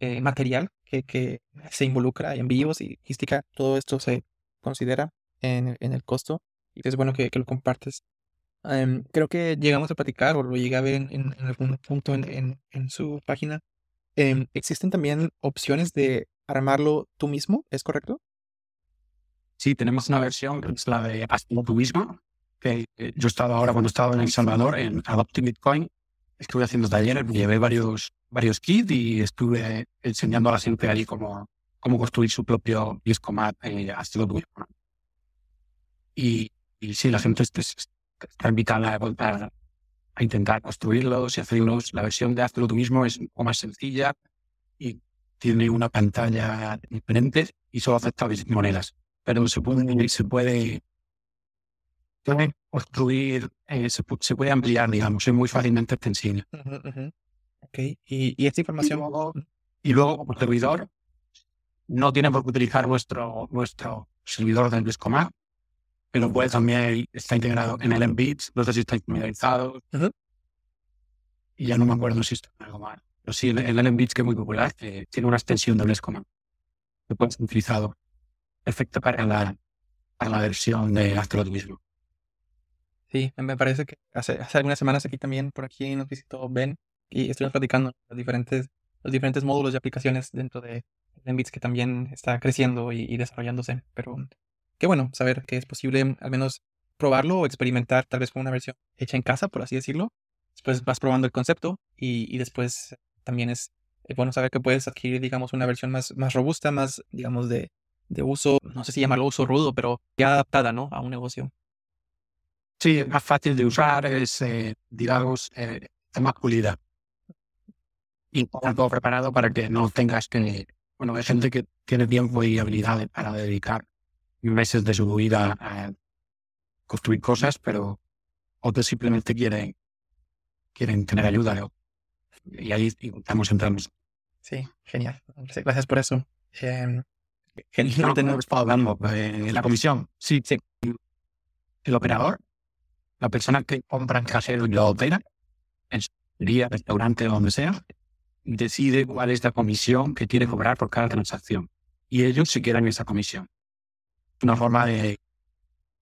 eh, material que, que, se involucra en vivos y logística. Todo esto se considera en, en el costo y es bueno que, que lo compartes. Em, creo que llegamos a platicar o lo llegué a ver en, en, algún punto en, en su página. Em, ¿Existen también opciones de armarlo tú mismo? ¿Es correcto? Sí, tenemos una versión que es la de Hazlo tú mismo. Que eh, yo he estado ahora, cuando estaba en El Salvador, en Adopting Bitcoin, estuve haciendo talleres, llevé varios, varios kits y estuve enseñando a la gente ahí cómo, cómo construir su propio discomat eh, Hazlo tú mismo. Y, y sí, la gente está, está invitada a, a intentar construirlos y hacerlos. La versión de Hazlo tú mismo es un poco más sencilla y tiene una pantalla diferente y solo acepta monedas pero se puede, se puede, construir, eh, se, puede ampliar, digamos, es muy fácilmente extensible. Ok, y, esta información. Y luego, como servidor, no tiene por qué utilizar nuestro, nuestro servidor del Bliscomar, pero puede también, está integrado en el Embits, no sé si está familiarizado. Y ya no me acuerdo si está en algo más. Pero sí, el, el Embits, que es muy popular, eh, tiene una extensión de Bliscomar que puede ser utilizado efecto para la, para la versión de astroturismo. Sí, me parece que hace, hace algunas semanas aquí también, por aquí nos visitó Ben y estuvimos platicando los diferentes, los diferentes módulos y aplicaciones dentro de Enbits que también está creciendo y, desarrollándose. Pero qué bueno saber que es posible al menos probarlo o experimentar tal vez con una versión hecha en casa, por así decirlo. Después vas probando el concepto y, y después también es, bueno saber que puedes adquirir, digamos, una versión más, más robusta, más, digamos, de, de uso, no sé si llamarlo uso rudo, pero ya adaptada, ¿no? A un negocio. Sí, es más fácil de usar, es, eh, digamos, eh, es más pulida. Y todo preparado para que no tengas que... Bueno, hay gente que tiene tiempo y habilidades para dedicar meses de su vida a construir cosas, pero otros simplemente quieren, quieren tener ayuda. Y ahí estamos entrando. Sí, genial. Gracias por eso. Em, no tenemos hablando en la comisión. Sí, sí. El operador, la persona que compra el casero y lo opera, en su restaurante o donde sea, decide cuál es la comisión que quiere cobrar por cada transacción. Y ellos se quedan esa comisión. Una forma de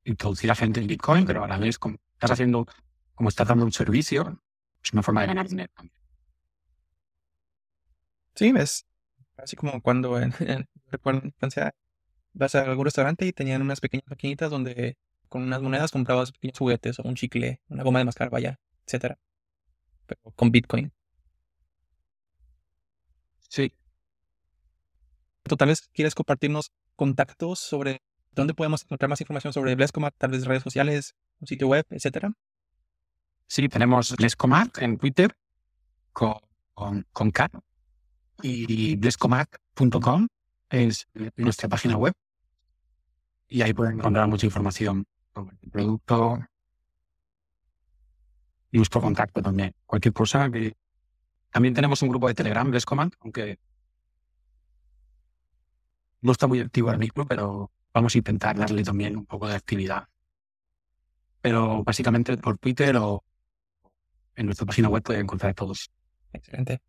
introducir a gente en Bitcoin, pero a la vez como estás haciendo, como estás dando un servicio, es una forma de ganar dinero. Sí, ves. Así como cuando en, recuerdo en infancia, vas a algún restaurante y tenían unas pequeñas maquinitas donde con unas monedas comprabas pequeños juguetes o un chicle, una goma de mascar, vaya, etcétera. Pero con Bitcoin. Sí. Tal vez quieres compartirnos contactos sobre dónde podemos encontrar más información sobre Blescomat, tal vez redes sociales, un sitio web, etcétera. Sí, tenemos Blescomat en Twitter con, con, con y blescomat.com es nuestra página web y ahí pueden encontrar mucha información sobre el producto y nuestro contacto también. Cualquier cosa que... También tenemos un grupo de Telegram, Blescomat, aunque no está muy activo ahora mismo, pero vamos a intentar darle también un poco de actividad. Pero básicamente por Twitter o en nuestra página web pueden encontrar todos. Excelente.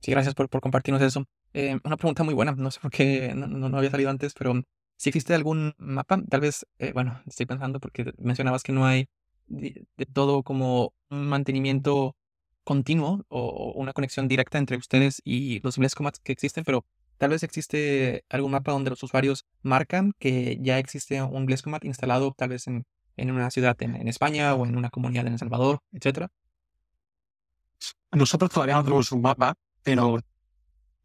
Sí, gracias por, por compartirnos eso. Eh, una pregunta muy buena, no sé por qué no, no, había salido antes, pero si existe algún mapa, tal vez, eh, bueno, estoy pensando porque mencionabas que no hay de, todo como un mantenimiento continuo o, una conexión directa entre ustedes y los Blescomats que existen, pero tal vez existe algún mapa donde los usuarios marcan que ya existe un Blescomat instalado tal vez en, en una ciudad en, España o en una comunidad en El Salvador, etcétera. Nosotros todavía no tenemos un mapa, pero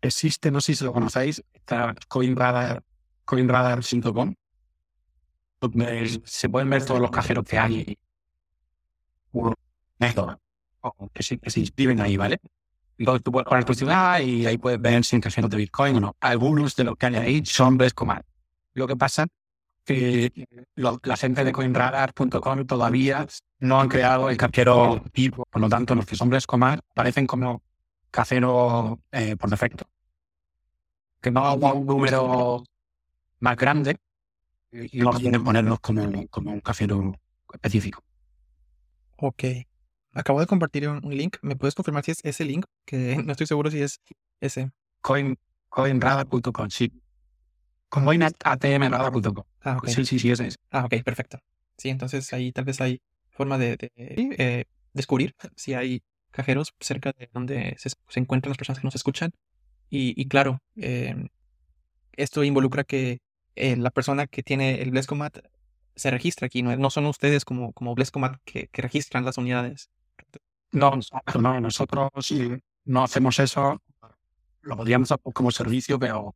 existe, no sé si lo conocéis, está CoinRadar, coinradar.com, donde se pueden ver todos los cajeros que hay que que se inscriben ahí, ¿vale? Entonces tú puedes poner tu ciudad y ahí puedes ver si cajeros de Bitcoin o no. Algunos de los que hay ahí son Blescomat. Lo que pasa que la gente de coinradar.com todavía no han creado el cajero tipo, por lo tanto los que son Blescomat parecen como casero eh, por defecto. Que no haga un número más grande y no quieren ponernos como, como un casero específico. Ok. Acabo de compartir un, un link. ¿Me puedes confirmar si es ese link? Que no estoy seguro si es ese. Coin, coinradar.com, sí. Coinatmradar.com. Ah, ok. Sí, sí, sí, ese es. Ah, ok, perfecto. Sí, entonces ahí tal vez hay forma de, de, eh, descubrir si hay cajeros cerca de donde se, se encuentran las personas que nos escuchan. Y, y claro, eh, esto involucra que eh, la persona que tiene el Blescomat se registra aquí, no, no son ustedes como, como Blescomat que, que registran las unidades. No, no, nosotros sí, no hacemos eso. Lo podríamos hacer como servicio, pero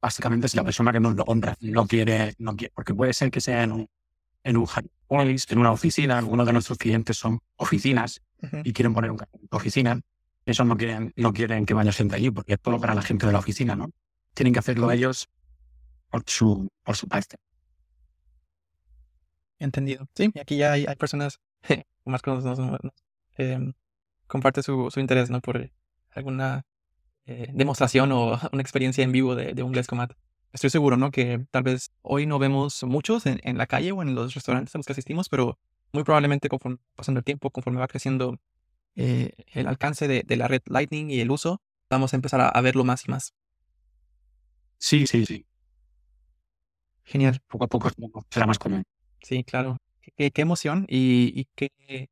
básicamente si la persona que nos lo compra no quiere, no quiere, porque puede ser que sea en un, en un place, en una oficina, algunos de nuestros clientes son oficinas y quieren poner una oficina. Eso no quieren, no quieren que vaya gente allí, porque es todo para la gente de la oficina, ¿no? Tienen que hacerlo ellos por su, por su parte. Entendido. Sí, y aquí ya hay, hay personas más nos, eh, comparte su, su interés, ¿no? Por alguna eh, demostración o una experiencia en vivo de, de un Blescomat. Estoy seguro, ¿no? Que tal vez hoy no vemos muchos en, en la calle o en los restaurantes a los que asistimos, pero muy probablemente conforme pasando el tiempo, conforme va creciendo eh, el alcance de, de la red Lightning y el uso, vamos a empezar a, a verlo más y más. Sí, sí, sí. Genial. Poco a poco será más común. Sí, claro. Qué, qué emoción y, y qué,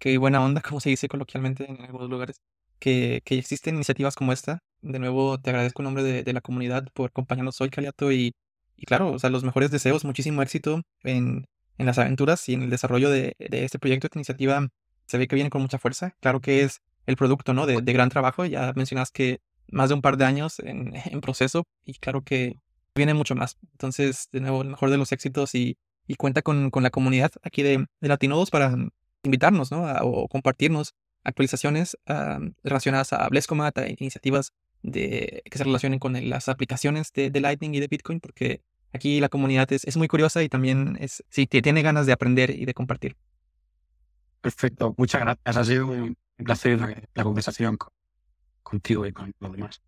qué buena onda, como se dice coloquialmente en algunos lugares, que, que existen iniciativas como esta. De nuevo, te agradezco en nombre de, de la comunidad por acompañarnos hoy, Caliato, y, y claro, o sea, los mejores deseos, muchísimo éxito en, en las aventuras y en el desarrollo de, de este proyecto, esta iniciativa. Se ve que viene con mucha fuerza. Claro que es el producto, ¿no? De, de gran trabajo. Ya mencionas que más de un par de años en, en proceso y claro que viene mucho más. Entonces, de nuevo, el mejor de los éxitos y, y cuenta con, con la comunidad aquí de, de Latinodos para invitarnos, ¿no? O compartirnos actualizaciones ah, relacionadas a Blescomat, a iniciativas de, que se relacionen con las aplicaciones de, Lightning y de Bitcoin, porque aquí la comunidad es, muy curiosa y también es, sí, tiene ganas de aprender y de compartir. Perfecto. Muchas gracias. Ha sido un placer la, la conversación con- contigo y con los demás.